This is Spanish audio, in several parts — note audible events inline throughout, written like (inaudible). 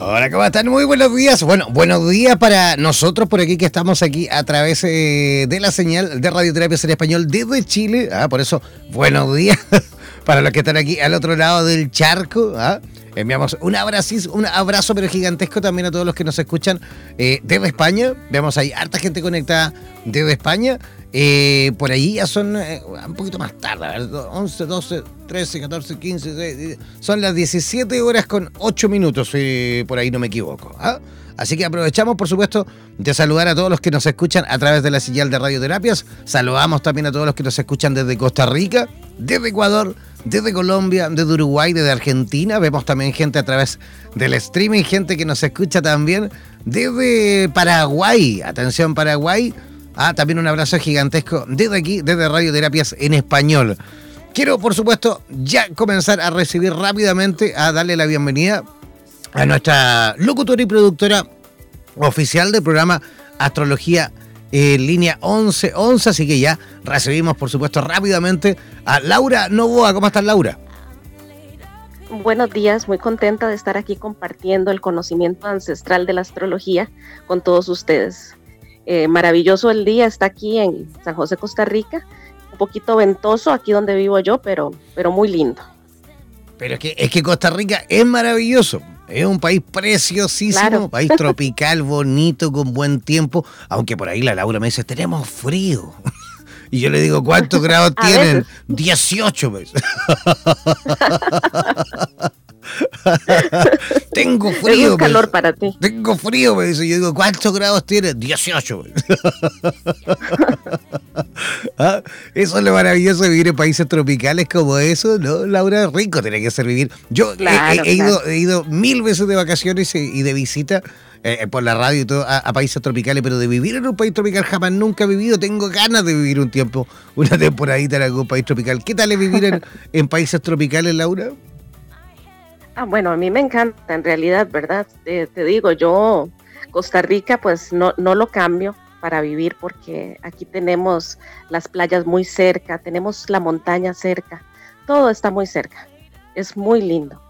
Hola, ¿cómo están? Muy buenos días. Bueno, buenos días para nosotros por aquí que estamos aquí a través eh, de la señal de Radioterapias en Español desde Chile. Ah, por eso, buenos días (laughs) para los que están aquí al otro lado del charco. ¿ah? Enviamos un abrazo, un abrazo pero gigantesco también a todos los que nos escuchan eh, desde España. Vemos ahí harta gente conectada desde España. Eh, por ahí ya son eh, un poquito más tarde, 11, 12, 13, 14, 15, 16, son las 17 horas con 8 minutos, si por ahí no me equivoco. ¿ah? Así que aprovechamos, por supuesto, de saludar a todos los que nos escuchan a través de la señal de radioterapias. Saludamos también a todos los que nos escuchan desde Costa Rica, desde Ecuador, desde Colombia, desde Uruguay, desde Argentina. Vemos también gente a través del streaming, gente que nos escucha también desde Paraguay. Atención, Paraguay. Ah, también un abrazo gigantesco desde aquí, desde Radioterapias en español. Quiero, por supuesto, ya comenzar a recibir rápidamente, a darle la bienvenida a nuestra locutora y productora oficial del programa Astrología en línea 1111, así que ya recibimos, por supuesto, rápidamente a Laura Novoa. ¿Cómo estás, Laura? Buenos días, muy contenta de estar aquí compartiendo el conocimiento ancestral de la astrología con todos ustedes. Eh, maravilloso el día, está aquí en San José, Costa Rica. Un poquito ventoso aquí donde vivo yo, pero, pero muy lindo. Pero es que, es que Costa Rica es maravilloso. Es un país preciosísimo, país tropical, bonito, con buen tiempo. Aunque por ahí la Laura me dice, tenemos frío. (laughs) Y yo le digo, ¿cuántos (laughs) grados tienen? 18. (laughs) (laughs) Tengo frío. Es calor para ti. Tengo frío, me dice. Yo digo, ¿cuántos grados tiene? 18. (laughs) ¿Ah? Eso es lo maravilloso de vivir en países tropicales como eso, ¿no? Laura, rico tiene que ser vivir. Yo he, ido, he ido mil veces de vacaciones y de visita. Eh, por la radio y todo, a, países tropicales, pero de vivir en un país tropical jamás nunca he vivido. Tengo ganas de vivir un tiempo, una temporadita en algún país tropical. ¿Qué tal es vivir en, (laughs) en países tropicales, Laura? Ah, bueno, a mí me encanta, en realidad, ¿verdad? te digo, yo, Costa Rica, pues no, no lo cambio para vivir porque aquí tenemos las playas muy cerca, tenemos la montaña cerca, todo está muy cerca. Es muy lindo,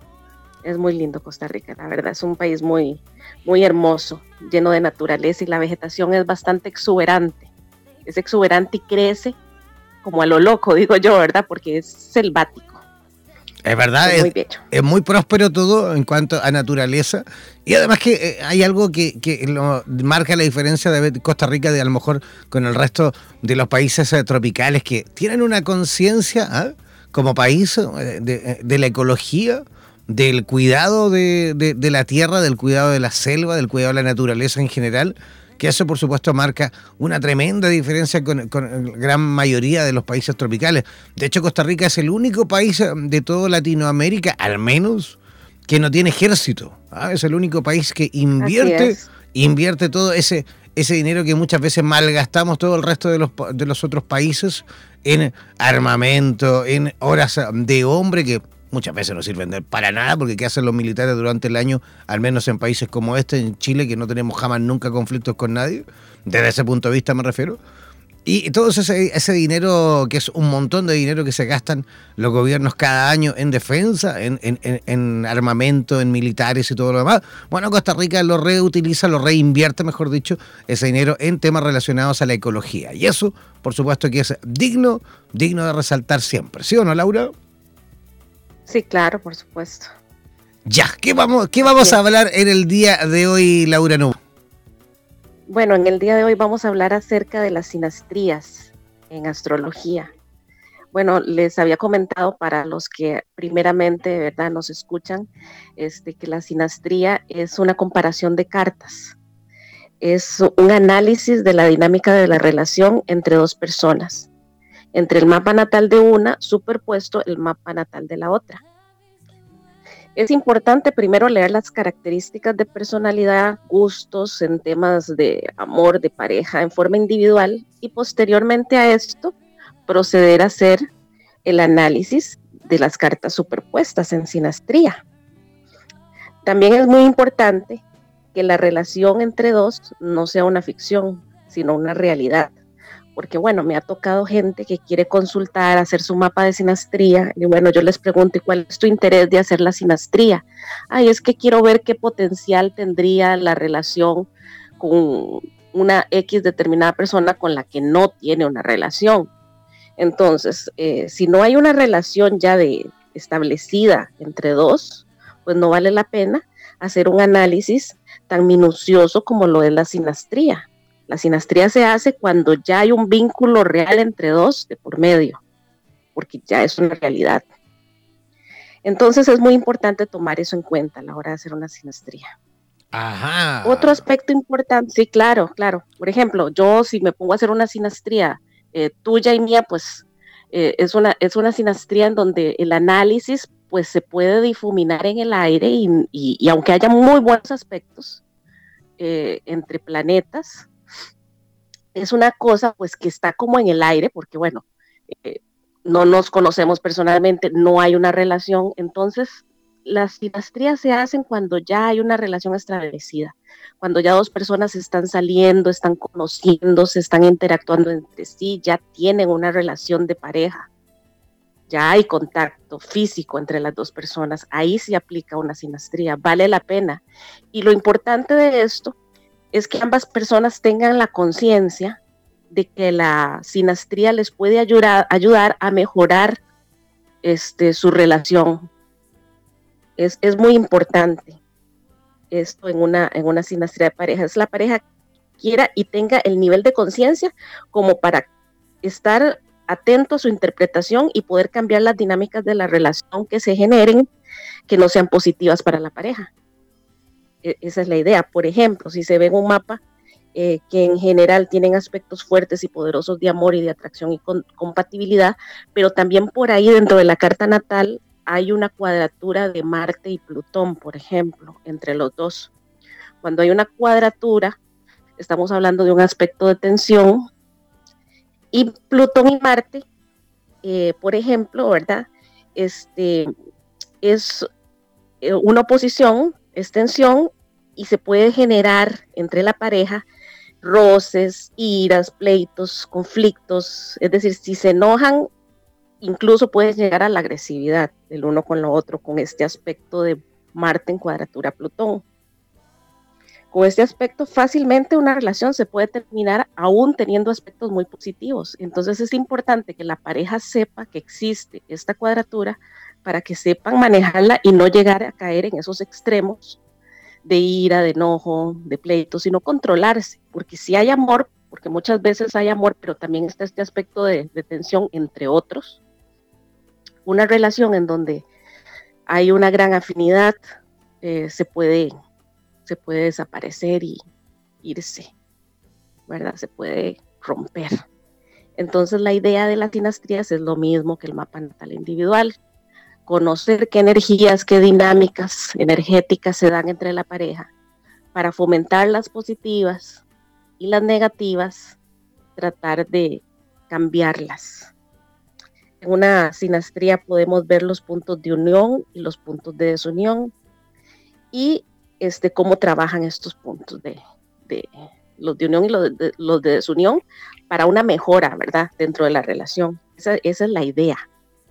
es muy lindo Costa Rica, la verdad, es un país muy, muy hermoso, lleno de naturaleza y la vegetación es bastante exuberante. Es exuberante y crece como a lo loco, digo yo, ¿verdad? Porque es selvático. Es verdad, es, muy próspero todo en cuanto a naturaleza. Y además que eh, hay algo que, marca la diferencia de Costa Rica de a lo mejor con el resto de los países eh, tropicales que tienen una conciencia ¿ah? como país eh, de, la ecología, del cuidado de, de, la tierra, del cuidado de la selva, del cuidado de la naturaleza en general que eso por supuesto marca una tremenda diferencia con, la gran mayoría de los países tropicales. De hecho, Costa Rica es el único país eh, de toda Latinoamérica, al menos, que no tiene ejército. ¿ah? Es el único país que invierte, invierte todo ese, ese dinero que muchas veces malgastamos todo el resto de los, de los otros países en armamento, en horas de hombre que muchas veces no sirven para nada, porque ¿qué hacen los militares durante el año, al menos en países como este, en Chile, que no tenemos jamás nunca conflictos con nadie? Desde ese punto de vista me refiero. Y todo ese, dinero, que es un montón de dinero que se gastan los gobiernos cada año en defensa, en, en, en, armamento, en militares y todo lo demás, bueno, Costa Rica lo reutiliza, lo reinvierte, mejor dicho, ese dinero en temas relacionados a la ecología. Y eso, por supuesto, que es digno, digno de resaltar siempre. ¿Sí o no, Laura? Sí, claro, por supuesto. Ya, ¿qué vamos, qué vamos a hablar en el día de hoy, Laura Nu? Bueno, en el día de hoy vamos a hablar acerca de las sinastrías en astrología. Bueno, les había comentado para los que primeramente, ¿verdad?, nos escuchan, este, que la sinastría es una comparación de cartas. Es un análisis de la dinámica de la relación entre dos personas, entre el mapa natal de una superpuesto el mapa natal de la otra. Es importante primero leer las características de personalidad, gustos en temas de amor, de pareja, en forma individual y posteriormente a esto proceder a hacer el análisis de las cartas superpuestas en sinastría. También es muy importante que la relación entre dos no sea una ficción, sino una realidad porque bueno, me ha tocado gente que quiere consultar, hacer su mapa de sinastría, y bueno, yo les pregunto, ¿cuál es tu interés de hacer la sinastría? Ay, es que quiero ver qué potencial tendría la relación con una X determinada persona con la que no tiene una relación. Entonces, eh, si no hay una relación ya de establecida entre dos, pues no vale la pena hacer un análisis tan minucioso como lo es la sinastría. La sinastría se hace cuando ya hay un vínculo real entre dos de por medio, porque ya es una realidad. Entonces es muy importante tomar eso en cuenta a la hora de hacer una sinastría. Ajá. Otro aspecto importante, sí, claro, claro. Por ejemplo, yo si me pongo a hacer una sinastría eh, tuya y mía, pues eh, es, una, es una sinastría en donde el análisis pues se puede difuminar en el aire y, aunque haya muy buenos aspectos eh, entre planetas, es una cosa pues que está como en el aire, porque bueno, eh, no nos conocemos personalmente, no hay una relación, entonces las sinastrías se hacen cuando ya hay una relación establecida, cuando ya dos personas están saliendo, están conociendo, se están interactuando entre sí, ya tienen una relación de pareja, ya hay contacto físico entre las dos personas, ahí se aplica una sinastría, vale la pena. Y lo importante de esto es que ambas personas tengan la conciencia de que la sinastría les puede ayudar, ayudar a mejorar este, su relación. Es, muy importante esto en una, en una sinastría de pareja. Es la pareja quiera y tenga el nivel de conciencia como para estar atento a su interpretación y poder cambiar las dinámicas de la relación que se generen que no sean positivas para la pareja. E, esa es la idea. Por ejemplo, si se ve en un mapa eh, que en general tienen aspectos fuertes y poderosos de amor y de atracción y compatibilidad, pero también por ahí dentro de la carta natal hay una cuadratura de Marte y Plutón, por ejemplo, entre los dos. Cuando hay una cuadratura, estamos hablando de un aspecto de tensión y Plutón y Marte, eh, por ejemplo, ¿verdad? Este es eh, una oposición extensión y se puede generar entre la pareja roces, iras, pleitos, conflictos. Es decir, si se enojan, incluso puede llegar a la agresividad del uno con lo otro con este aspecto de Marte en cuadratura Plutón. Con este aspecto, fácilmente una relación se puede terminar aún teniendo aspectos muy positivos. Entonces es importante que la pareja sepa que existe esta cuadratura para que sepan manejarla y no llegar a caer en esos extremos de ira, de enojo, de pleito, sino controlarse, porque si hay amor, porque muchas veces hay amor, pero también está este aspecto de, tensión entre otros, una relación en donde hay una gran afinidad, eh, se, puede, se puede desaparecer y irse, ¿verdad? Se puede romper. Entonces la idea de las dinastías es lo mismo que el mapa natal individual, conocer qué energías, qué dinámicas energéticas se dan entre la pareja para fomentar las positivas y las negativas, tratar de cambiarlas. En una sinastría podemos ver los puntos de unión y los puntos de desunión y este, cómo trabajan estos puntos de, los de unión y los de, los de, desunión para una mejora, ¿verdad? Dentro de la relación. esa es la idea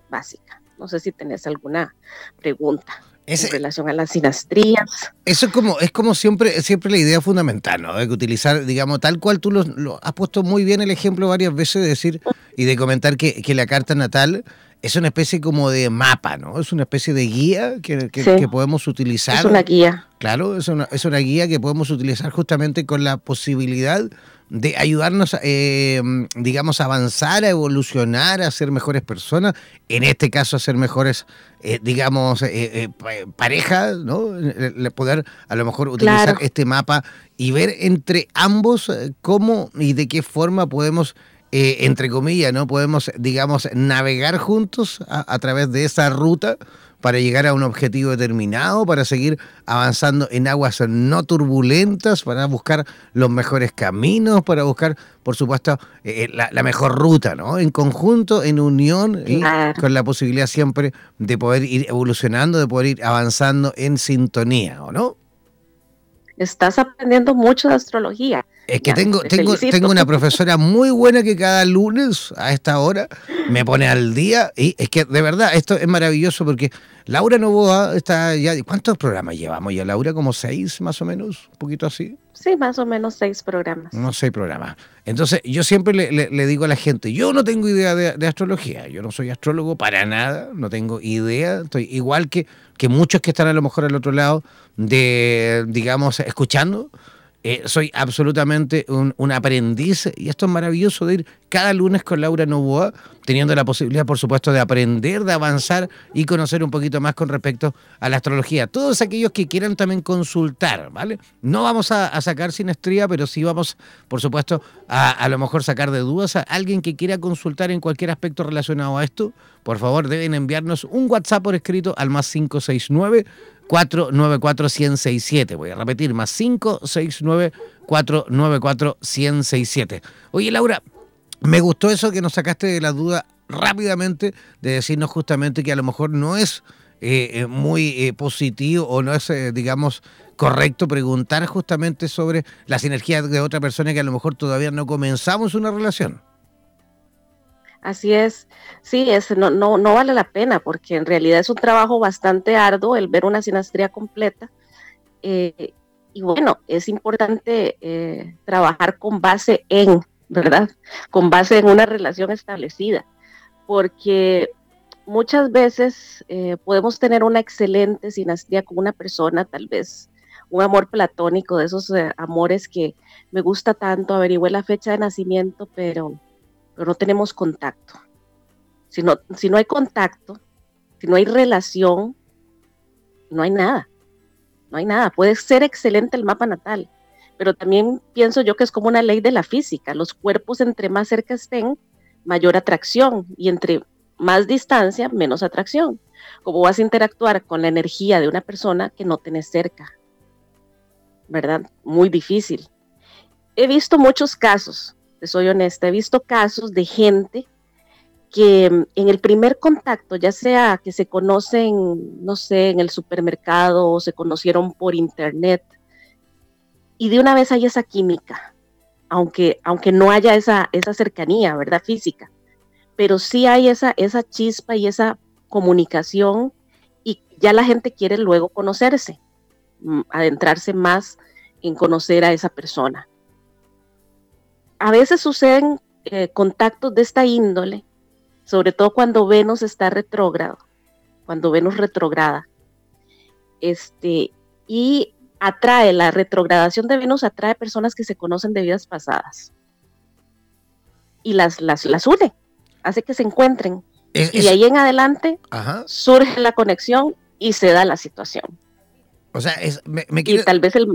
básica. No sé si tenés alguna pregunta. en relación a las sinastrías. Eso es como, es como siempre, siempre la idea fundamental, ¿no? De que utilizar, digamos, tal cual tú lo, has puesto muy bien el ejemplo varias veces de decir y de comentar que, la carta natal es una especie como de mapa, ¿no? Es una especie de guía que, que, podemos utilizar. Es una guía. Claro, es una, es una guía que podemos utilizar justamente con la posibilidad de ayudarnos, eh, digamos, a avanzar, a evolucionar, a ser mejores personas, en este caso a ser mejores, eh, digamos, eh, parejas, ¿no? Poder a lo mejor utilizar este mapa y ver entre ambos cómo y de qué forma podemos entre comillas, ¿no? Podemos, digamos, navegar juntos a, través de esa ruta para llegar a un objetivo determinado, para seguir avanzando en aguas no turbulentas, para buscar los mejores caminos, para buscar, por supuesto, eh, eh, la, mejor ruta, ¿no? En conjunto, en unión y con la posibilidad siempre de poder ir evolucionando, de poder ir avanzando en sintonía, ¿o no? Estás aprendiendo mucho de astrología. Es que tengo, tengo, tengo una profesora muy buena que cada lunes a esta hora me pone al día. Y es que de verdad, esto es maravilloso porque Laura Novoa está ya. ¿Cuántos programas llevamos ya, Laura? ¿Como seis más o menos? ¿Un poquito así? Sí, más o menos seis programas. No, seis programas. Entonces, yo siempre le, digo a la gente: yo no tengo idea de, astrología. Yo no soy astrólogo para nada. No tengo idea. Estoy igual que, que muchos que están a lo mejor al otro lado de, digamos, escuchando. Eh, soy absolutamente un, aprendiz y esto es maravilloso de ir cada lunes con Laura Novoa, teniendo la posibilidad, por supuesto, de aprender, de avanzar y conocer un poquito más con respecto a la astrología. Todos aquellos que quieran también consultar, ¿vale? No vamos a, sacar sinestría, pero sí vamos, por supuesto, a, a lo mejor sacar de dudas a alguien que quiera consultar en cualquier aspecto relacionado a esto. Por favor, deben enviarnos un WhatsApp por escrito al más 569 494-1067. Voy a repetir, más 569-494-1067. Oye, Laura, me gustó eso que nos sacaste de la duda rápidamente de decirnos justamente que a lo mejor no es eh, eh, muy eh, positivo o no es, digamos, correcto preguntar justamente sobre las energías de otra persona que a lo mejor todavía no comenzamos una relación. Así es, sí, es, no, no, no vale la pena porque en realidad es un trabajo bastante arduo el ver una sinastría completa. Eh, y bueno, es importante eh, trabajar con base en, ¿verdad? Con base en una relación establecida, porque muchas veces eh, podemos tener una excelente sinastría con una persona, tal vez un amor platónico, de esos amores que me gusta tanto, averigüe la fecha de nacimiento, pero pero no tenemos contacto. Si no, si no hay contacto, si no hay relación, no hay nada. No hay nada. Puede ser excelente el mapa natal, pero también pienso yo que es como una ley de la física. Los cuerpos entre más cerca estén, mayor atracción y entre más distancia, menos atracción. ¿Cómo vas a interactuar con la energía de una persona que no tenés cerca? ¿Verdad? Muy difícil. He visto muchos casos soy honesta, he visto casos de gente que mm, en el primer contacto, ya sea que se conocen, no sé, en el supermercado o se conocieron por internet, y de una vez hay esa química, aunque, aunque no haya esa, esa cercanía, ¿verdad? Física, pero sí hay esa, esa chispa y esa comunicación y ya la gente quiere luego conocerse, mm, adentrarse más en conocer a esa persona a veces suceden eh, contactos de esta índole, sobre todo cuando Venus está retrógrado, cuando Venus retrograda. Este, y atrae, la retrogradación de Venus atrae personas que se conocen de vidas pasadas. Y las, las, las une, hace que se encuentren. y de ahí en adelante surge la conexión y se da la situación. O sea, es, me, y tal vez el...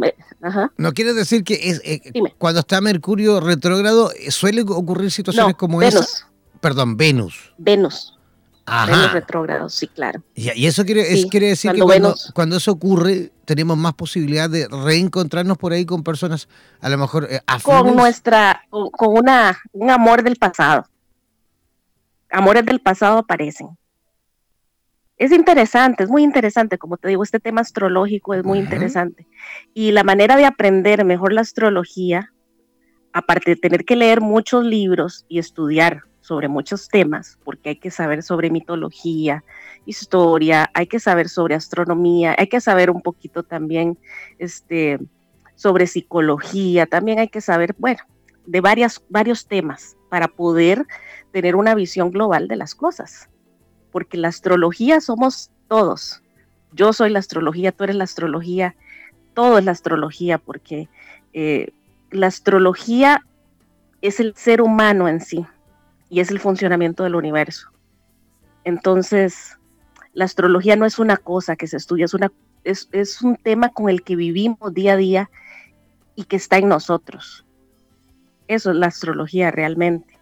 No quiere decir que es, eh, cuando está Mercurio retrógrado eh, suele ocurrir situaciones como Venus. Perdón, Venus. Venus. Ajá. Venus retrógrado, sí, claro. Y, eso quiere, quiere decir que cuando, cuando, eso ocurre tenemos más posibilidad de reencontrarnos por ahí con personas a lo mejor eh, Con nuestra, con, con una, un amor del pasado. Amores del pasado aparecen es interesante, es muy interesante, como te digo, este tema astrológico es muy interesante. Y la manera de aprender mejor la astrología, aparte de tener que leer muchos libros y estudiar sobre muchos temas, porque hay que saber sobre mitología, historia, hay que saber sobre astronomía, hay que saber un poquito también este, sobre psicología, también hay que saber, bueno, de varias, varios temas para poder tener una visión global de las cosas porque la astrología somos todos. Yo soy la astrología, tú eres la astrología, todo es la astrología, porque eh, la astrología es el ser humano en sí y es el funcionamiento del universo. Entonces, la astrología no es una cosa que se estudia, es, un tema con el que vivimos día a día y que está en nosotros. Eso es la astrología realmente.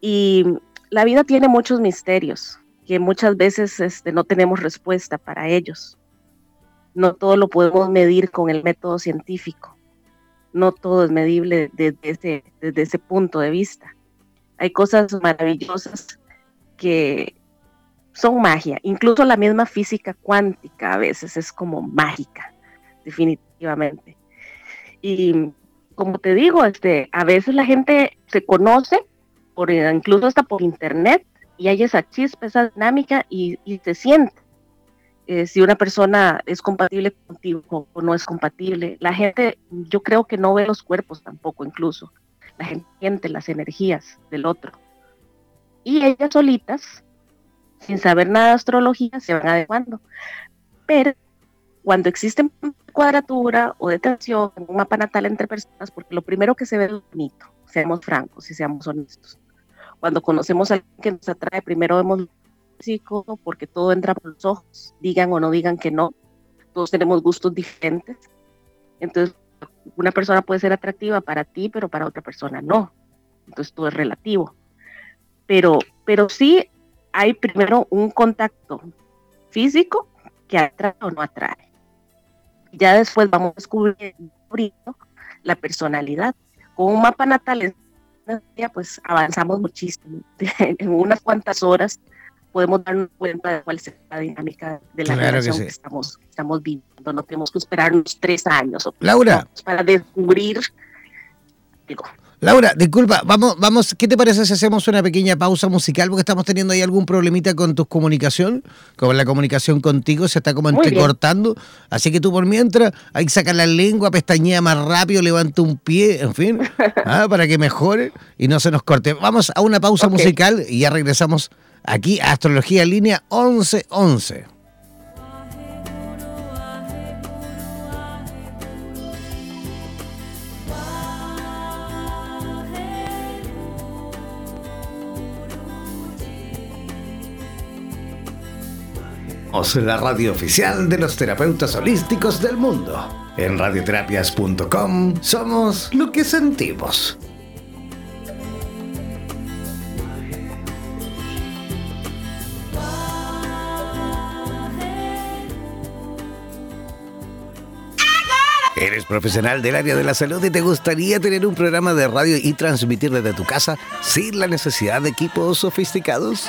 Y la vida tiene muchos misterios que muchas veces este, no tenemos respuesta para ellos. No todo lo podemos medir con el método científico. No todo es medible desde ese, desde ese punto de vista. Hay cosas maravillosas que son magia. Incluso la misma física cuántica a veces es como mágica, definitivamente. Y como te digo, este, a veces la gente se conoce, por, incluso hasta por internet, y hay esa chispa, esa dinámica y, se siente. Eh, si una persona es compatible contigo o no es compatible. La gente, yo creo que no ve los cuerpos tampoco, incluso. La gente siente las energías del otro. Y ellas solitas, sin saber nada de astrología, se van adecuando. Pero cuando existe cuadratura o de tensión en un mapa natal entre personas, porque lo primero que se ve es bonito, seamos francos y seamos honestos. Cuando conocemos a alguien que nos atrae, primero vemos físico, porque todo entra por los ojos, digan o no digan que no. Todos tenemos gustos diferentes. Entonces, una persona puede ser atractiva para ti, pero para otra persona no. Entonces, todo es relativo. Pero, pero sí hay primero un contacto físico que atrae o no atrae ya después vamos descubriendo la personalidad. Con un mapa natal, pues avanzamos muchísimo. (laughs) en unas cuantas horas podemos darnos cuenta de cuál es la dinámica de la relación que, estamos, estamos viviendo. No tenemos que esperar unos tres años Laura. para descubrir algo. Laura, disculpa, vamos, vamos, ¿qué te parece si hacemos una pequeña pausa musical? Porque estamos teniendo ahí algún problemita con tu comunicación, con la comunicación contigo, se está como entrecortando. Así que tú por mientras, hay que sacar la lengua, pestañea más rápido, levanta un pie, en fin, (laughs) ¿ah? para que mejore y no se nos corte. Vamos a una pausa musical y ya regresamos aquí a Astrología Línea 1111. La radio oficial de los terapeutas holísticos del mundo. En radioterapias.com somos lo que sentimos. ¿Eres profesional del área de la salud y te gustaría tener un programa de radio y transmitir desde tu casa sin la necesidad de equipos sofisticados?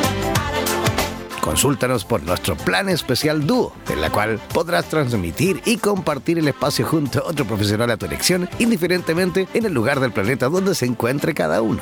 Consúltanos por nuestro plan especial Dúo, en la cual podrás transmitir y compartir el espacio junto a otro profesional a tu elección, indiferentemente en el lugar del planeta donde se encuentre cada uno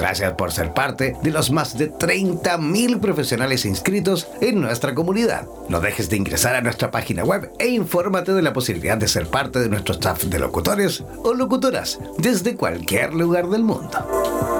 Gracias por ser parte de los más de 30.000 profesionales inscritos en nuestra comunidad. No dejes de ingresar a nuestra página web e infórmate de la posibilidad de ser parte de nuestro staff de locutores o locutoras desde cualquier lugar del mundo.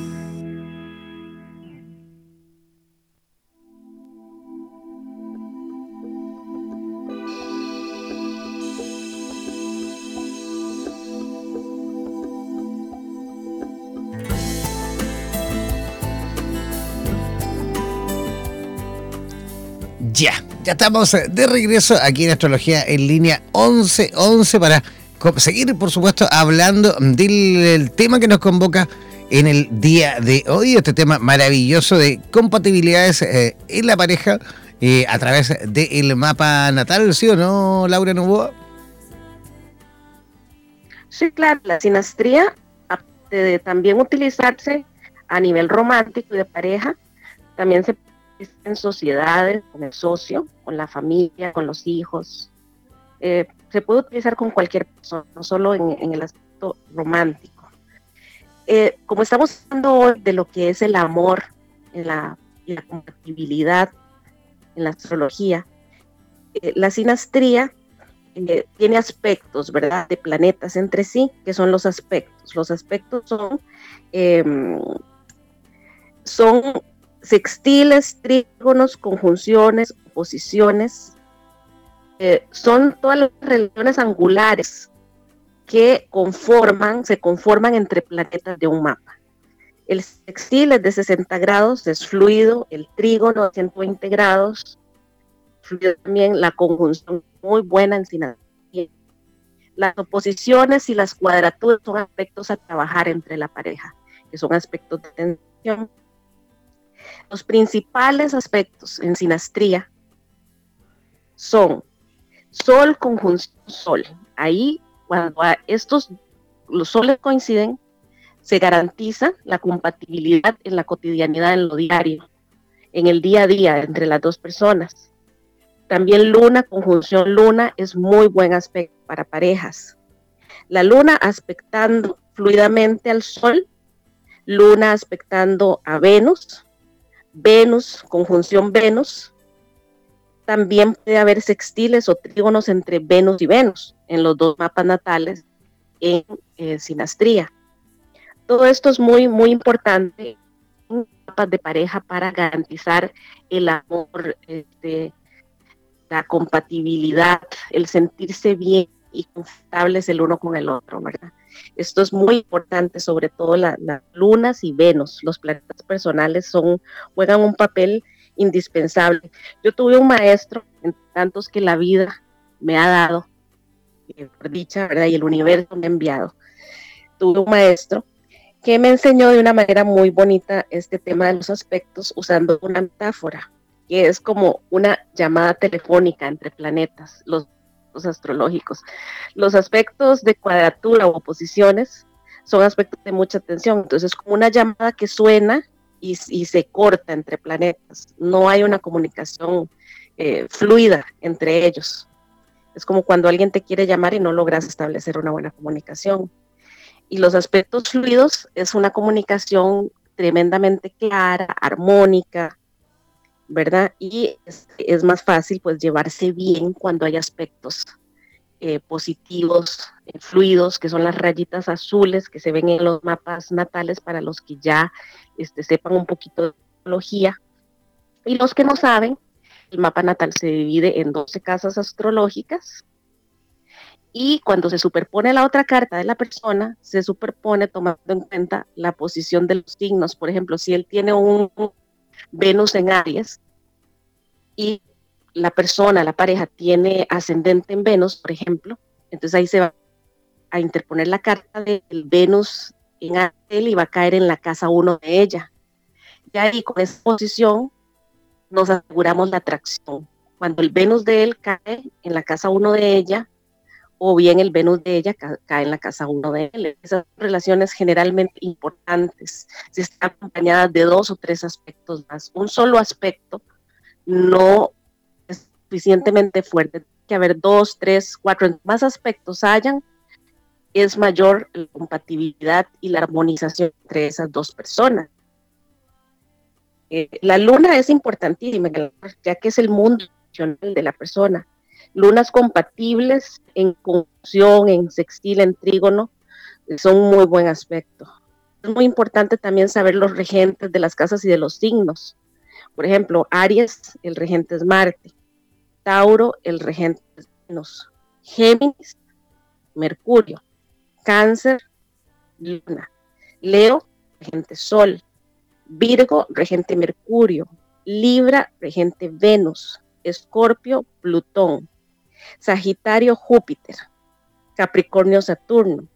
Ya, estamos eh, de regreso aquí en Astrología en línea 1111 para seguir, por supuesto, hablando del tema que nos convoca en el día de hoy, este tema maravilloso de compatibilidades eh, en la pareja eh, a través del mapa natal, ¿sí o no, Laura Novoa? Sí, claro, la sinastría, de también utilizarse a nivel romántico y de pareja, también se en sociedades, con el socio, con la familia, con los hijos. Eh, se puede utilizar con cualquier persona, no solo en, el aspecto romántico. Eh, como estamos hablando de lo que es el amor en la, la compatibilidad en la astrología, eh, la sinastría tiene aspectos, ¿verdad?, de planetas entre sí, que son los aspectos. Los aspectos son, em, son sextiles, trígonos, conjunciones, oposiciones, eh, son todas las relaciones angulares que conforman, se conforman entre planetas de un mapa. El sextil es de 60 grados, es fluido, el trígono de 120 grados, fluido también la conjunción muy buena en sinastría. Las oposiciones y las cuadraturas son aspectos a trabajar entre la pareja, que son aspectos de tensión, los principales aspectos en sinastría son Sol conjunción Sol. Ahí, cuando estos los soles coinciden, se garantiza la compatibilidad en la cotidianidad, en lo diario, en el día a día entre las dos personas. También luna, conjunción luna, es muy buen aspecto para parejas. La luna aspectando fluidamente al sol, luna aspectando a Venus, Venus, conjunción Venus, también puede haber sextiles o trígonos entre Venus y Venus en los dos mapas natales en eh, sinastría. Todo esto es muy, muy importante en mapas de pareja para garantizar el amor, este, la compatibilidad, el sentirse bien y confortables el uno con el otro, ¿verdad? Esto es muy importante, sobre todo las lunas y Venus. Los planetas personales son, juegan un papel indispensable. Yo tuve un maestro, en tantos que la vida me ha dado, eh, por dicha, ¿verdad? Y el universo me ha enviado. Tuve un maestro que me enseñó de una manera muy bonita este tema de los aspectos usando una metáfora, que es como una llamada telefónica entre planetas. Los astrológicos. Los aspectos de cuadratura o oposiciones son aspectos de mucha tensión, entonces es como una llamada que suena y, se corta entre planetas, no hay una comunicación eh, fluida entre ellos. Es como cuando alguien te quiere llamar y no logras establecer una buena comunicación. Y los aspectos fluidos es una comunicación tremendamente clara, armónica, ¿verdad? Y es, más fácil pues llevarse bien cuando hay aspectos eh, positivos, eh, fluidos, que son las rayitas azules que se ven en los mapas natales para los que ya este, sepan un poquito de astrología. Y los que no saben, el mapa natal se divide en 12 casas astrológicas. Y cuando se superpone la otra carta de la persona, se superpone tomando en cuenta la posición de los signos. Por ejemplo, si él tiene un Venus en Aries y la persona, la pareja, tiene ascendente en Venus, por ejemplo, entonces ahí se va a interponer la carta del Venus en Aries y va a caer en la casa 1 de ella. Y ahí con esa posición nos aseguramos la atracción. Cuando el Venus de él cae en la casa 1 de ella, o bien el Venus de ella cae en la casa 1 de él. Esas relaciones generalmente importantes, si están acompañadas de dos o tres aspectos más. Un solo aspecto no es suficientemente fuerte, tiene que haber dos, tres, cuatro, más aspectos hayan, es mayor la compatibilidad y la armonización entre esas dos personas. Eh, la luna es importantísima, ya que es el mundo de la persona. Lunas compatibles en conjunción, en sextil, en trígono, son un muy buen aspecto. Es muy importante también saber los regentes de las casas y de los signos. Por ejemplo, Aries, el regente es Marte. Tauro, el regente es Venus. Géminis, Mercurio. Cáncer, Luna. Leo, regente Sol. Virgo, regente Mercurio, Libra, regente Venus, Escorpio, Plutón, Sagitario, Júpiter, Capricornio, Saturno,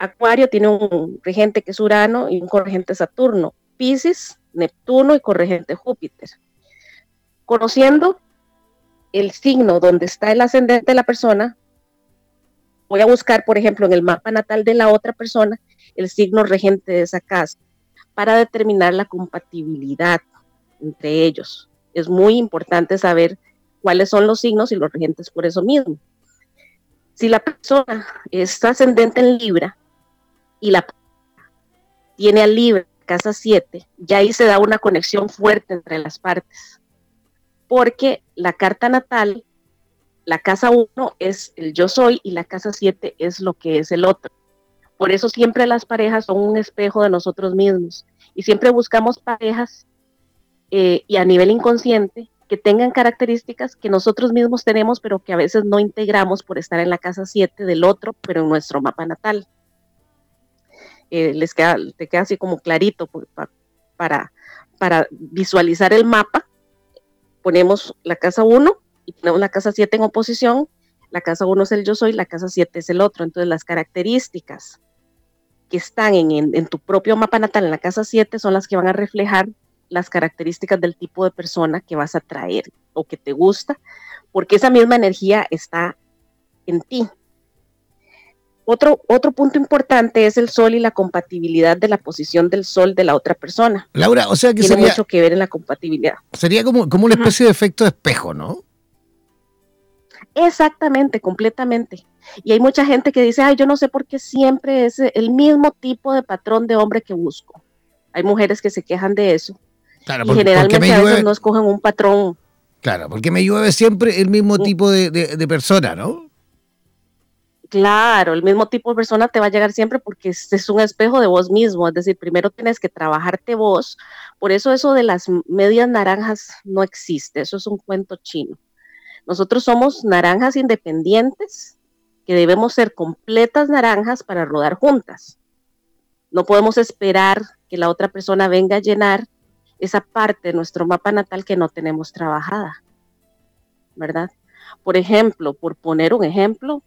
Acuario tiene un regente que es Urano y un corregente Saturno, Pisces, Neptuno y corregente Júpiter. Conociendo el signo donde está el ascendente de la persona, voy a buscar, por ejemplo, en el mapa natal de la otra persona, el signo regente de esa casa para determinar la compatibilidad entre ellos. Es muy importante saber cuáles son los signos y los regentes por eso mismo. Si la persona es ascendente en Libra y la tiene a Libra casa 7, ya ahí se da una conexión fuerte entre las partes. Porque la carta natal, la casa 1 es el yo soy y la casa 7 es lo que es el otro. Por eso siempre las parejas son un espejo de nosotros mismos y siempre buscamos parejas eh, y a nivel inconsciente que tengan características que nosotros mismos tenemos, pero que a veces no integramos por estar en la casa 7 del otro, pero en nuestro mapa natal. Eh, les queda, te queda así como clarito para, para visualizar el mapa. Ponemos la casa 1 y ponemos la casa 7 en oposición. La casa 1 es el yo soy, la casa 7 es el otro. Entonces las características que están en, tu propio mapa natal, en la casa 7, son las que van a reflejar las características del tipo de persona que vas a traer o que te gusta, porque esa misma energía está en ti. Otro, otro punto importante es el sol y la compatibilidad de la posición del sol de la otra persona. Laura, o sea que Tiene mucho que ver en la compatibilidad. Sería como, como una especie de efecto de espejo, ¿no? Exactamente, completamente. Y hay mucha gente que dice, ay, yo no sé por qué siempre es el mismo tipo de patrón de hombre que busco. Hay mujeres que se quejan de eso. Claro, y generalmente a veces no escogen un patrón. Claro, porque me llueve siempre el mismo tipo de, persona, ¿no? Claro, el mismo tipo de persona te va a llegar siempre porque es, es un espejo de vos mismo. Es decir, primero tienes que trabajarte vos. Por eso eso de las medias naranjas no existe. Eso es un cuento chino. Nosotros somos naranjas independientes que debemos ser completas naranjas para rodar juntas. No podemos esperar que la otra persona venga a llenar esa parte de nuestro mapa natal que no tenemos trabajada, ¿verdad? Por ejemplo, por poner un ejemplo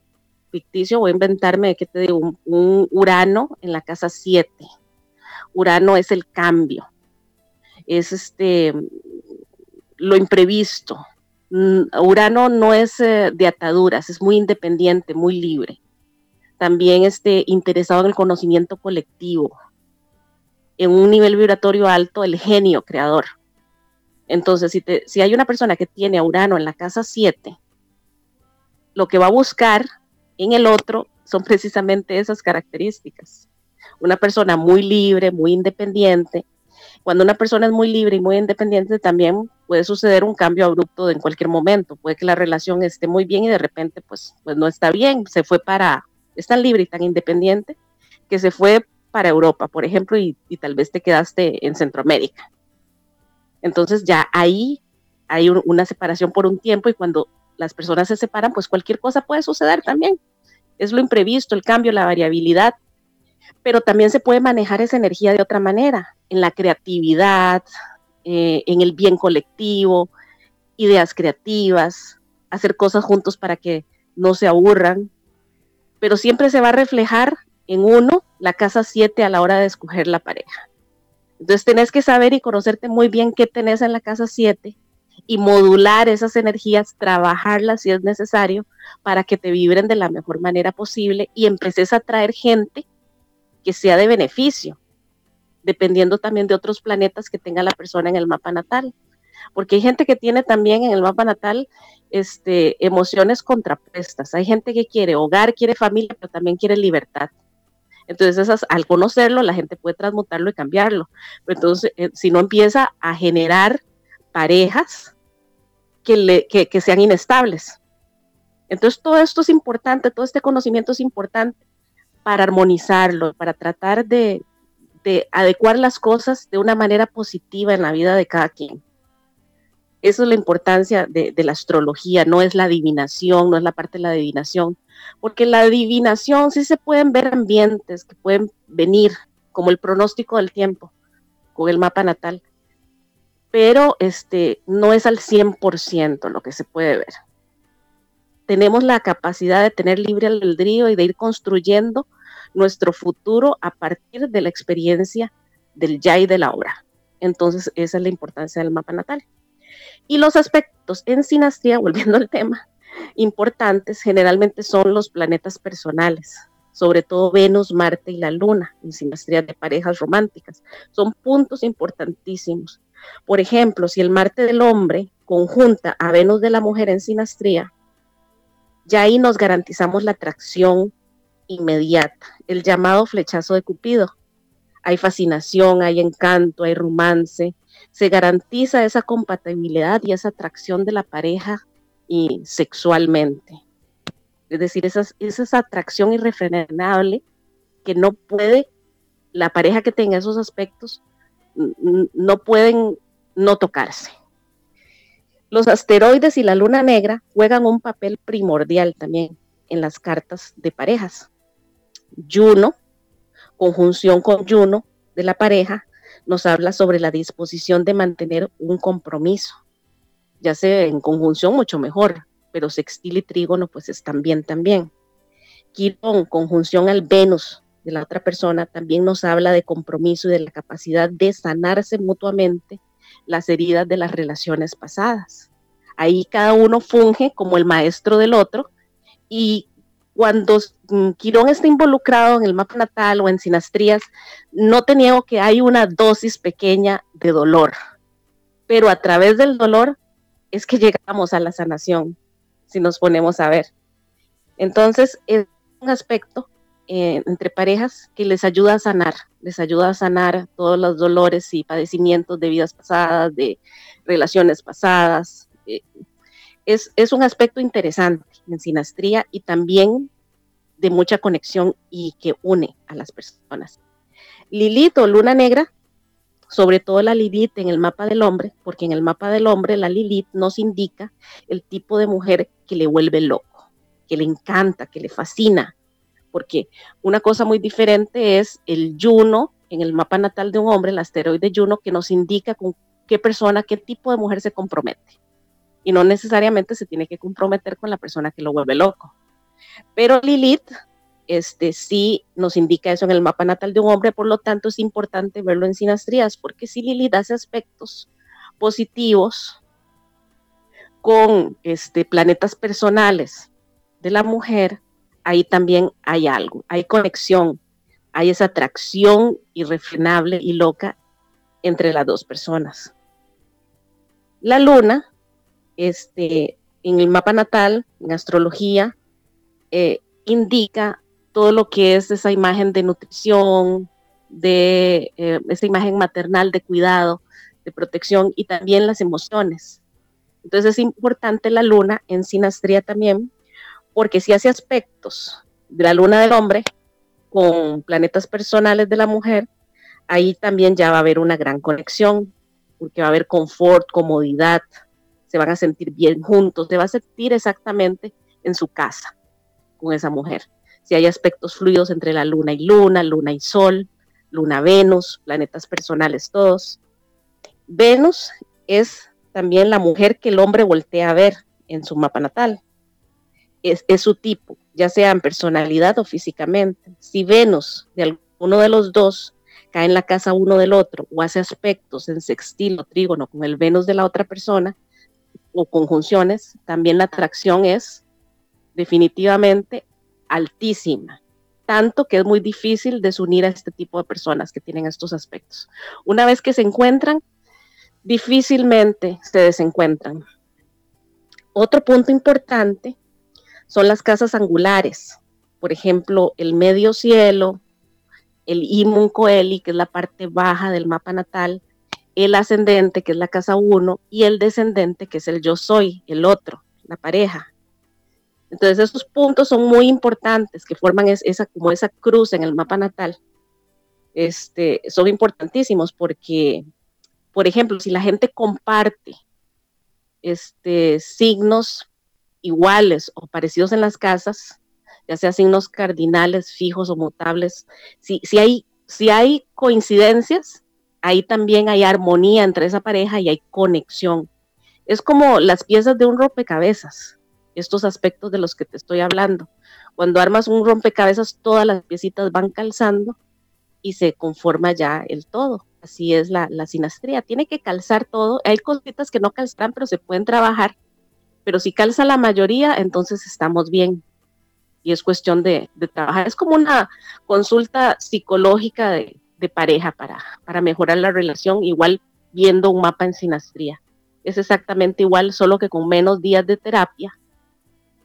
ficticio, voy a inventarme, ¿qué te digo? Un, Urano en la casa 7. Urano es el cambio, es este lo imprevisto, Mm, Urano no es eh, de ataduras, es muy independiente, muy libre. También este, interesado en el conocimiento colectivo, en un nivel vibratorio alto, el genio creador. Entonces, si, si hay una persona que tiene a Urano en la casa 7, lo que va a buscar en el otro son precisamente esas características. Una persona muy libre, muy independiente, cuando una persona es muy libre y muy independiente, también puede suceder un cambio abrupto en cualquier momento. Puede que la relación esté muy bien y de repente, pues, pues no está bien. Se fue para, es tan libre y tan independiente que se fue para Europa, por ejemplo, y, tal vez te quedaste en Centroamérica. Entonces ya ahí hay una separación por un tiempo y cuando las personas se separan, pues cualquier cosa puede suceder también. Es lo imprevisto, el cambio, la variabilidad pero también se puede manejar esa energía de otra manera, en la creatividad, eh, en el bien colectivo, ideas creativas, hacer cosas juntos para que no se aburran, pero siempre se va a reflejar en uno la casa 7 a la hora de escoger la pareja. Entonces tenés que saber y conocerte muy bien qué tenés en la casa 7 y modular esas energías, trabajarlas si es necesario para que te vibren de la mejor manera posible y empeces a traer gente que sea de beneficio, dependiendo también de otros planetas que tenga la persona en el mapa natal. Porque hay gente que tiene también en el mapa natal este, emociones contrapuestas. Hay gente que quiere hogar, quiere familia, pero también quiere libertad. Entonces, esas, al conocerlo, la gente puede transmutarlo y cambiarlo. Pero entonces, eh, si no empieza a generar parejas que, le, que, sean inestables. Entonces, todo esto es importante, todo este conocimiento es importante para armonizarlo, para tratar de, adecuar las cosas de una manera positiva en la vida de cada quien. Eso es la importancia de, la astrología, no es la adivinación, no es la parte de la adivinación, porque la adivinación sí se pueden ver ambientes que pueden venir, como el pronóstico del tiempo, con el mapa natal, pero este, no es al 100% lo que se puede ver. Tenemos la capacidad de tener libre albedrío y de ir construyendo nuestro futuro a partir de la experiencia del ya y de la hora. Entonces, esa es la importancia del mapa natal. Y los aspectos en sinastría, (laughs) volviendo al tema, importantes generalmente son los planetas personales, sobre todo Venus, Marte y la Luna, en sinastría de parejas románticas. Son puntos importantísimos. Por ejemplo, si el Marte del hombre conjunta a Venus de la mujer en sinastría, ya ahí nos garantizamos la atracción inmediata, el llamado flechazo de Cupido. Hay fascinación, hay encanto, hay romance, se garantiza esa compatibilidad y esa atracción de la pareja y sexualmente. Es decir, esa, esa atracción irrefrenable que no puede, la pareja que tenga esos aspectos, no pueden no tocarse. Los asteroides y la luna negra juegan un papel primordial también en las cartas de parejas. Juno, conjunción con Juno de la pareja, nos habla sobre la disposición de mantener un compromiso ya sea en conjunción mucho mejor, pero sextil y trígono pues están bien también. Quirón, conjunción al Venus de la otra persona, también nos habla de compromiso y de la capacidad de sanarse mutuamente las heridas de las relaciones pasadas. Ahí cada uno funge como el maestro del otro y cuando mm, Quirón está involucrado en el mapa natal o en sinastrías, no te que hay una dosis pequeña de dolor, pero a través del dolor es que llegamos a la sanación, si nos ponemos a ver. Entonces, es un aspecto eh, entre parejas que les ayuda a sanar, les ayuda a sanar todos los dolores y padecimientos de vidas pasadas, de relaciones pasadas. Eh, es, es, un aspecto interesante en sinastría y también de mucha conexión y que une a las personas. Lilith o Luna Negra sobre todo la Lilith en el mapa del hombre, porque en el mapa del hombre la Lilith nos indica el tipo de mujer que le vuelve loco, que le encanta, que le fascina, porque una cosa muy diferente es el Juno en el mapa natal de un hombre, el asteroide Juno, que nos indica con qué persona, qué tipo de mujer se compromete. Y no necesariamente se tiene que comprometer con la persona que lo vuelve loco. Pero Lilith este, sí nos indica eso en el mapa natal de un hombre, por lo tanto es importante verlo en sinastrías, porque si Lilith hace aspectos positivos con este, planetas personales de la mujer, ahí también hay algo, hay conexión, hay esa atracción irrefrenable y loca entre las dos personas. La luna, este, en el mapa natal, en astrología, eh, indica todo lo que es esa imagen de nutrición, de eh, esa imagen maternal de cuidado, de protección y también las emociones. Entonces es importante la luna en sinastría también, porque si hace aspectos de la luna del hombre con planetas personales de la mujer, ahí también ya va a haber una gran conexión, porque va a haber confort, comodidad, se van a sentir bien juntos, se va a sentir exactamente en su casa con esa mujer si hay aspectos fluidos entre la luna y luna, luna y sol, luna Venus, planetas personales todos. Venus es también la mujer que el hombre voltea a ver en su mapa natal. Es, es su tipo, ya sea en personalidad o físicamente. Si Venus de alguno de los dos cae en la casa uno del otro o hace aspectos en sextil o trígono con el Venus de la otra persona, o conjunciones, también la atracción es definitivamente altísima, tanto que es muy difícil desunir a este tipo de personas que tienen estos aspectos. Una vez que se encuentran, difícilmente se desencuentran. Otro punto importante son las casas angulares, por ejemplo, el medio cielo, el Imun Coeli, que es la parte baja del mapa natal, el ascendente, que es la casa 1, y el descendente, que es el yo soy, el otro, la pareja. Entonces, esos puntos son muy importantes, que forman esa, como esa cruz en el mapa natal. Este, son importantísimos porque, por ejemplo, si la gente comparte este, signos iguales o parecidos en las casas, ya sea signos cardinales, fijos o mutables, si, si, hay, si hay coincidencias, ahí también hay armonía entre esa pareja y hay conexión. Es como las piezas de un rompecabezas, estos aspectos de los que te estoy hablando. Cuando armas un rompecabezas, todas las piecitas van calzando y se conforma ya el todo. Así es la, la sinastría. Tiene que calzar todo. Hay cositas que no calzan, pero se pueden trabajar. Pero si calza la mayoría, entonces estamos bien y es cuestión de, trabajar. Es como una consulta psicológica de, pareja para, para mejorar la relación, igual viendo un mapa en sinastría. Es exactamente igual, solo que con menos días de terapia,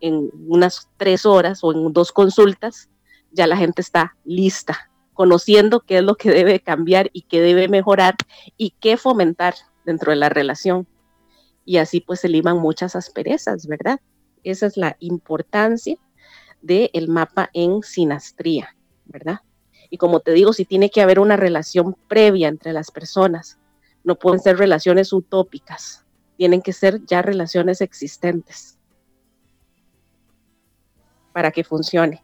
en unas tres horas o en dos consultas, ya la gente está lista, conociendo qué es lo que debe cambiar y qué debe mejorar y qué fomentar dentro de la relación. Y así pues se liman muchas asperezas, ¿verdad? Esa es la importancia del mapa en sinastría, ¿verdad? Y como te digo, si tiene que haber una relación previa entre las personas, no pueden ser relaciones utópicas, tienen que ser ya relaciones existentes para que funcione.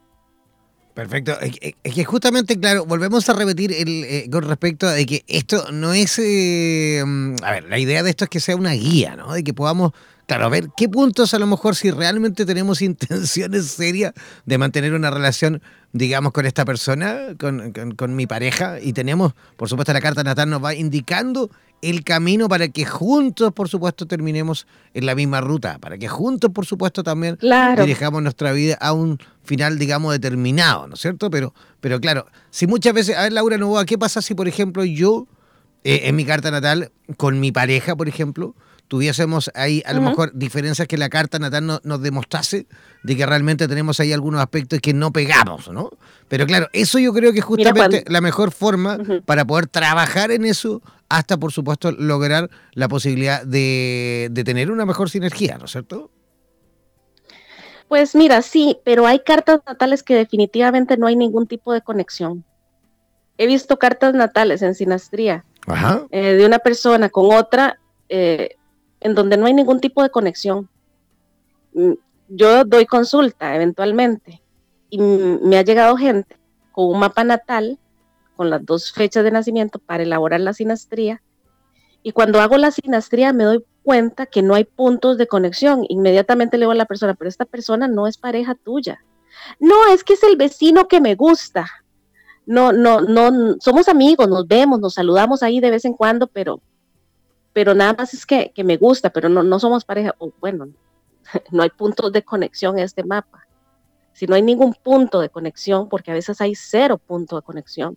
Perfecto. Es que justamente, claro, volvemos a repetir el, eh, con respecto a que esto no es... Eh, mm, a ver, la idea de esto es que sea una guía, ¿no? De que podamos Claro, a ver, ¿qué puntos a lo mejor si realmente tenemos (laughs) intenciones serias de mantener una relación, digamos, con esta persona, con, mi pareja? Y tenemos, por supuesto, la carta natal nos va indicando el camino para que juntos, por supuesto, terminemos en la misma ruta, para que juntos, por supuesto, también dirijamos nuestra vida a un final, digamos, determinado, ¿no es cierto? Pero, pero claro, si muchas veces, a ver, Laura Novoa, ¿qué pasa si, por ejemplo, yo, eh, en mi carta natal, con mi pareja, por ejemplo, tuviésemos ahí a lo mejor diferencias que la carta natal nos demostrase de que realmente tenemos ahí algunos aspectos que no pegamos, ¿no? Pero claro, eso yo creo que es justamente la mejor forma para poder trabajar en eso hasta, por supuesto, lograr la posibilidad de, de tener una mejor sinergia, ¿no es cierto? Pues mira, sí, pero hay cartas natales que definitivamente no hay ningún tipo de conexión. He visto cartas natales en sinastría eh, de una persona con otra eh, en donde no hay ningún tipo de conexión. Mm, yo doy consulta eventualmente y me ha llegado gente con un mapa natal, con las dos fechas de nacimiento para elaborar la sinastría. Y cuando hago la sinastría me doy cuenta que no hay puntos de conexión. Inmediatamente le digo a la persona, pero esta persona no es pareja tuya. No, es que es el vecino que me gusta. No, no, no, somos amigos, nos vemos, nos saludamos ahí de vez en cuando, pero pero nada más es que, me gusta, pero no, no somos pareja, o bueno, (laughs) no hay puntos de conexión en este mapa. Si no hay ningún punto de conexión, porque a veces hay cero punto de conexión,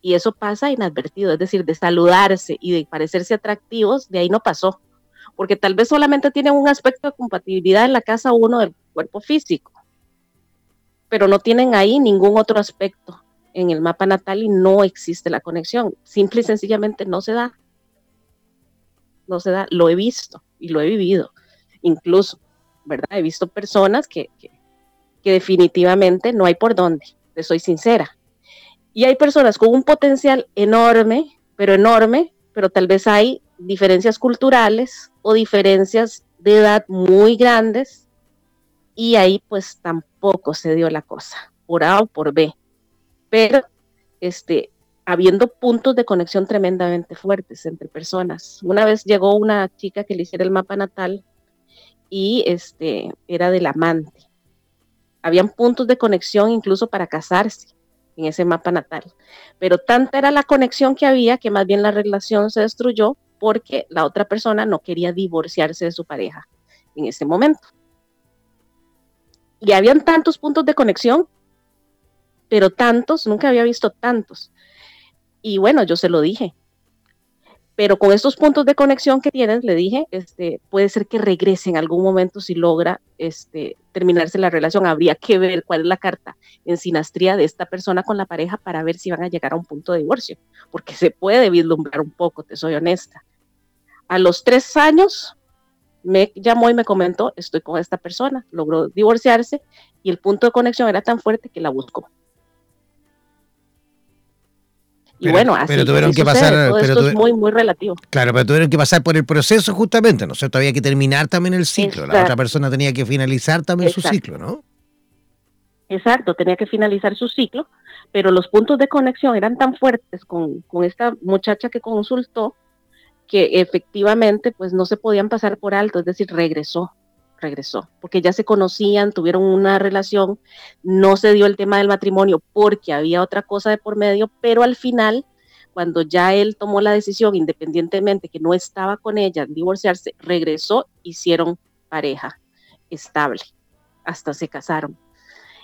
y eso pasa inadvertido, es decir, de saludarse y de parecerse atractivos, de ahí no pasó, porque tal vez solamente tienen un aspecto de compatibilidad en la casa uno del cuerpo físico, pero no tienen ahí ningún otro aspecto en el mapa natal y no existe la conexión, simple y sencillamente no se da no se da, lo he visto y lo he vivido, incluso, ¿verdad? He visto personas que, que, definitivamente no hay por dónde, te soy sincera. Y hay personas con un potencial enorme, pero enorme, pero tal vez hay diferencias culturales o diferencias de edad muy grandes y ahí pues tampoco se dio la cosa, por A o por B. Pero este, habiendo puntos de conexión tremendamente fuertes entre personas. Una vez llegó una chica que le hiciera el mapa natal y este era del amante. Habían puntos de conexión incluso para casarse en ese mapa natal, pero tanta era la conexión que había que más bien la relación se destruyó porque la otra persona no quería divorciarse de su pareja en ese momento. Y habían tantos puntos de conexión, pero tantos, nunca había visto tantos. Y bueno, yo se lo dije, pero con estos puntos de conexión que tienes, le dije, este, puede ser que regrese en algún momento si logra este, terminarse la relación. Habría que ver cuál es la carta en sinastría de esta persona con la pareja para ver si van a llegar a un punto de divorcio, porque se puede vislumbrar un poco, te soy honesta. A los tres años me llamó y me comentó, estoy con esta persona, logró divorciarse y el punto de conexión era tan fuerte que la buscó. Y bueno, así pero tuvieron que pasar, pero esto es muy, muy relativo. Claro, pero tuvieron que pasar por el proceso justamente, ¿no es cierto? Había que terminar también el ciclo, la otra persona tenía que finalizar también su ciclo, ¿no? Exacto, tenía que finalizar su ciclo, pero los puntos de conexión eran tan fuertes con, con esta muchacha que consultó que efectivamente pues no se podían pasar por alto, es decir, regresó, regresó, porque ya se conocían, tuvieron una relación, no se dio el tema del matrimonio porque había otra cosa de por medio, pero al final, cuando ya él tomó la decisión, independientemente que no estaba con ella, divorciarse, regresó, hicieron pareja estable, hasta se casaron.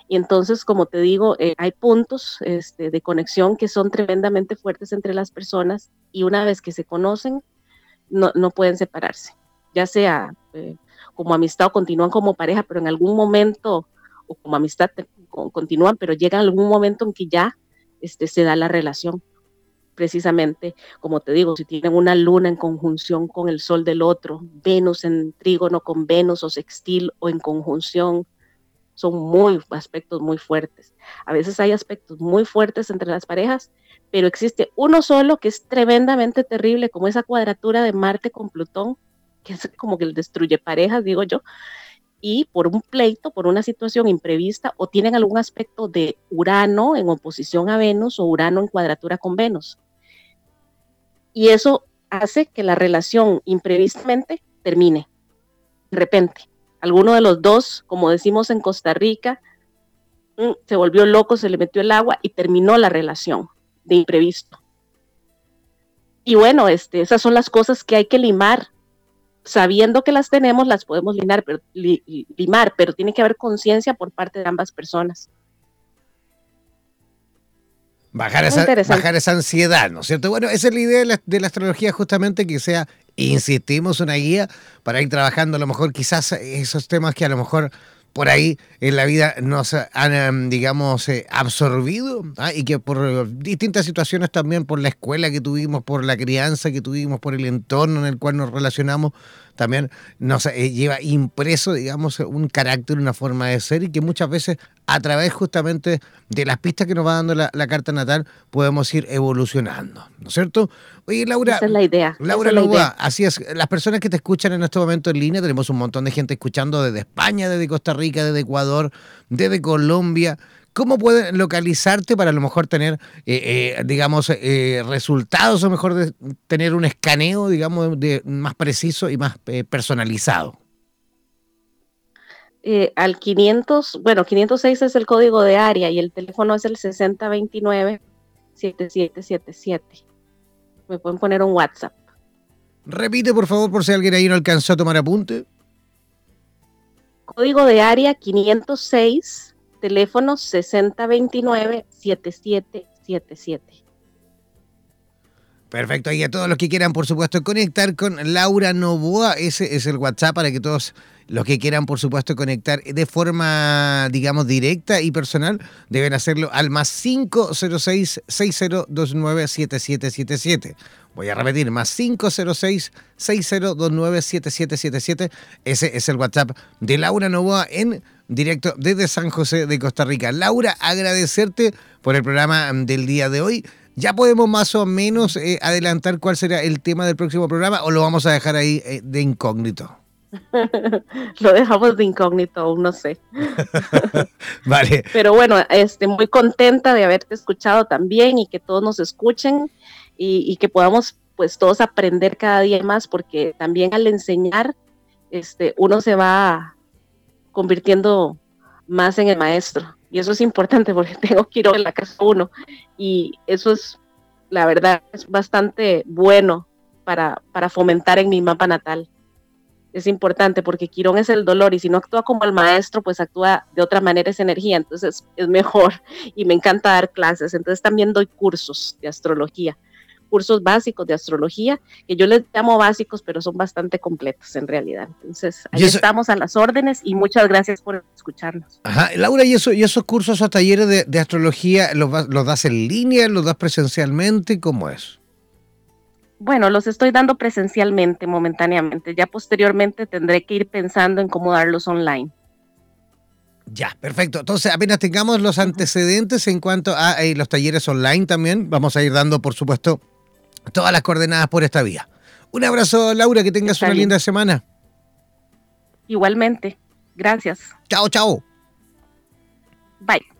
Y entonces, como te digo, eh, hay puntos este, de conexión que son tremendamente fuertes entre las personas y una vez que se conocen, no, no pueden separarse, ya sea eh, como amistad o continúan como pareja, pero en algún momento, o como amistad continúan, pero llega algún momento en que ya este, se da la relación. Precisamente, como te digo, si tienen una luna en conjunción con el sol del otro, Venus en trígono con Venus o sextil o en conjunción, son muy aspectos muy fuertes. A veces hay aspectos muy fuertes entre las parejas, pero existe uno solo que es tremendamente terrible, como esa cuadratura de Marte con Plutón, que es como que destruye parejas, digo yo, y por un pleito, por una situación imprevista, o tienen algún aspecto de Urano en oposición a Venus o Urano en cuadratura con Venus. Y eso hace que la relación imprevistamente termine, de repente. Alguno de los dos, como decimos en Costa Rica, mm, se volvió loco, se le metió el agua y terminó la relación de imprevisto. Y bueno, este, esas son las cosas que hay que limar sabiendo que las tenemos, las podemos limar, pero, limar, pero tiene que haber conciencia por parte de ambas personas. Bajar esa, bajar esa ansiedad, ¿no es cierto? Bueno, esa es la idea de la, de la, astrología, justamente que sea, insistimos, una guía para ir trabajando a lo mejor quizás esos temas que a lo mejor por ahí en la vida nos han, em, digamos, eh, absorbido ¿ah? y que por distintas situaciones también, por la escuela que tuvimos, por la crianza que tuvimos, por el entorno en el cual nos relacionamos, también nos eh, lleva impreso, digamos, un carácter, una forma de ser y que muchas veces a través justamente de las pistas que nos va dando la, carta natal podemos ir evolucionando, ¿no es cierto? Oye, Laura. Esa es la idea. Laura Loba, así es. Las personas que te escuchan en este momento en línea, tenemos un montón de gente escuchando desde España, desde Costa Rica, desde Ecuador, desde Colombia. ¿Cómo pueden localizarte para a lo mejor tener, eh, eh, digamos, eh, resultados o mejor de tener un escaneo, digamos, de, más preciso y más personalizado? al 500, bueno, 506 es el código de área y el teléfono es el 6029-7777. Me pueden poner un WhatsApp. Repite, por favor, por si alguien ahí no alcanzó a tomar apunte. Código de área 506 teléfono 6029-7777. Perfecto, y a todos los que quieran, por supuesto, conectar con Laura Novoa, ese es el WhatsApp para que todos los que quieran, por supuesto, conectar de forma, digamos, directa y personal, deben hacerlo al más 506-6029-7777. Voy a repetir, más 506-6029-7777. Ese es el WhatsApp de Laura Novoa en directo desde San José de Costa Rica. Laura, agradecerte por el programa del día de hoy. ¿Ya podemos más o menos eh, adelantar cuál será el tema del próximo programa o lo vamos a dejar ahí eh, de incógnito? (laughs) lo dejamos de incógnito, aún no sé. (laughs) vale. Pero bueno, este, muy contenta de haberte escuchado también y que todos nos escuchen y, y, que podamos pues todos aprender cada día más porque también al enseñar este, uno se va convirtiendo más en el maestro. Y eso es importante porque (laughs) tengo que ir a la casa uno. Y eso es, la verdad, es bastante bueno para, para fomentar en mi mapa natal. Es importante porque Quirón es el dolor y si no actúa como el maestro, pues actúa de otra manera esa energía, entonces es mejor (laughs) y me encanta dar clases, entonces también doy cursos de astrología cursos básicos de astrología, que yo les llamo básicos, pero son bastante completos en realidad. Entonces, ahí estamos a las órdenes y muchas gracias por escucharnos. Ajá, Laura, ¿y, eso, y esos cursos o talleres de, astrología los, los das en línea, los das presencialmente? ¿Cómo es? Bueno, los estoy dando presencialmente momentáneamente. Ya posteriormente tendré que ir pensando en cómo darlos online. Ya, perfecto. Entonces, apenas tengamos los antecedentes en cuanto a eh, los talleres online también, vamos a ir dando, por supuesto, todas las coordenadas por esta vía. Un abrazo, Laura, que tengas una linda semana. Igualmente. Gracias. Chao, chao. Bye.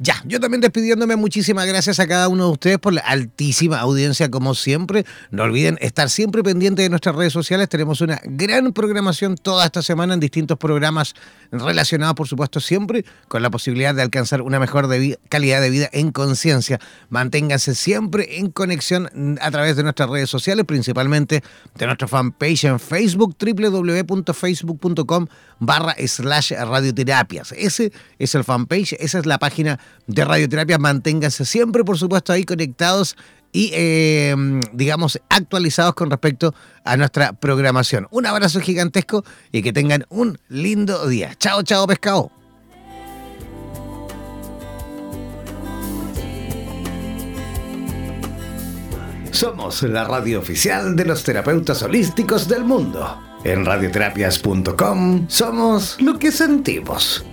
Ya, yo también despidiéndome, muchísimas gracias a cada uno de ustedes por la altísima audiencia como siempre. No olviden estar siempre pendientes de nuestras redes sociales. Tenemos una gran programación toda esta semana en distintos programas relacionados, por supuesto, siempre con la posibilidad de alcanzar una mejor calidad de vida en conciencia. Manténganse siempre en conexión a través de nuestras redes sociales, principalmente de nuestra fanpage en Facebook, www.facebook.com barra slash radioterapias. Ese es el fanpage, esa es la página de radioterapia. Manténganse siempre, por supuesto, ahí conectados y, em, digamos, actualizados con respecto a nuestra programación. Un abrazo gigantesco y que tengan un lindo día. Chao, chao, pescado. Somos la radio oficial de los terapeutas holísticos del mundo. En radioterapias.com somos lo que sentimos.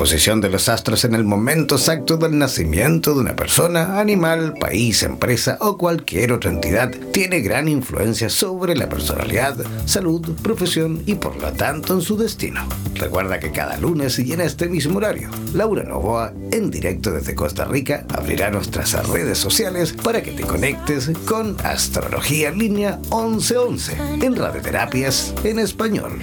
Posición de los astros en el momento exacto del nacimiento de una persona, animal, país, empresa o cualquier otra entidad tiene gran influencia sobre la personalidad, salud, profesión y por lo tanto en su destino. Recuerda que cada lunes y en este mismo horario, Laura Novoa, en directo desde Costa Rica, abrirá nuestras redes sociales para que te conectes con Astrología Línea 1111 en Radioterapias en Español.